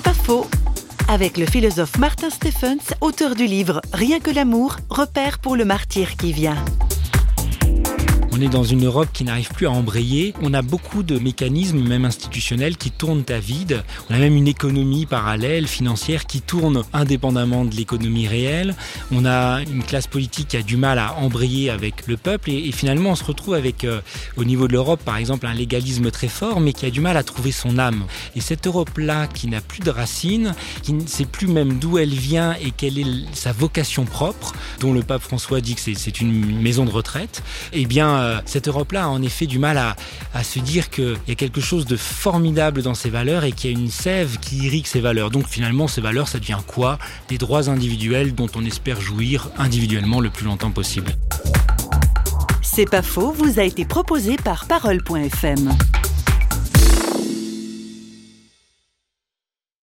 C'est pas faux. Avec le philosophe Martin Stephens, auteur du livre Rien que l'amour, repère pour le martyr qui vient. On est dans une Europe qui n'arrive plus à embrayer. On a beaucoup de mécanismes, même institutionnels, qui tournent à vide. On a même une économie parallèle, financière, qui tourne indépendamment de l'économie réelle. On a une classe politique qui a du mal à embrayer avec le peuple. Et, finalement, on se retrouve avec, euh, au niveau de l'Europe, par exemple, un légalisme très fort, mais qui a du mal à trouver son âme. Et cette Europe-là, qui n'a plus de racines, qui ne sait plus même d'où elle vient et quelle est sa vocation propre, dont le pape François dit que c'est une maison de retraite, eh bien, euh, cette Europe-là a en effet du mal à, se dire qu'il y a quelque chose de formidable dans ses valeurs et qu'il y a une sève qui irrigue ces valeurs. Donc finalement, ces valeurs, ça devient quoi? Des droits individuels dont on espère jouir individuellement le plus longtemps possible. C'est pas faux, vous a été proposé par Parole.fm.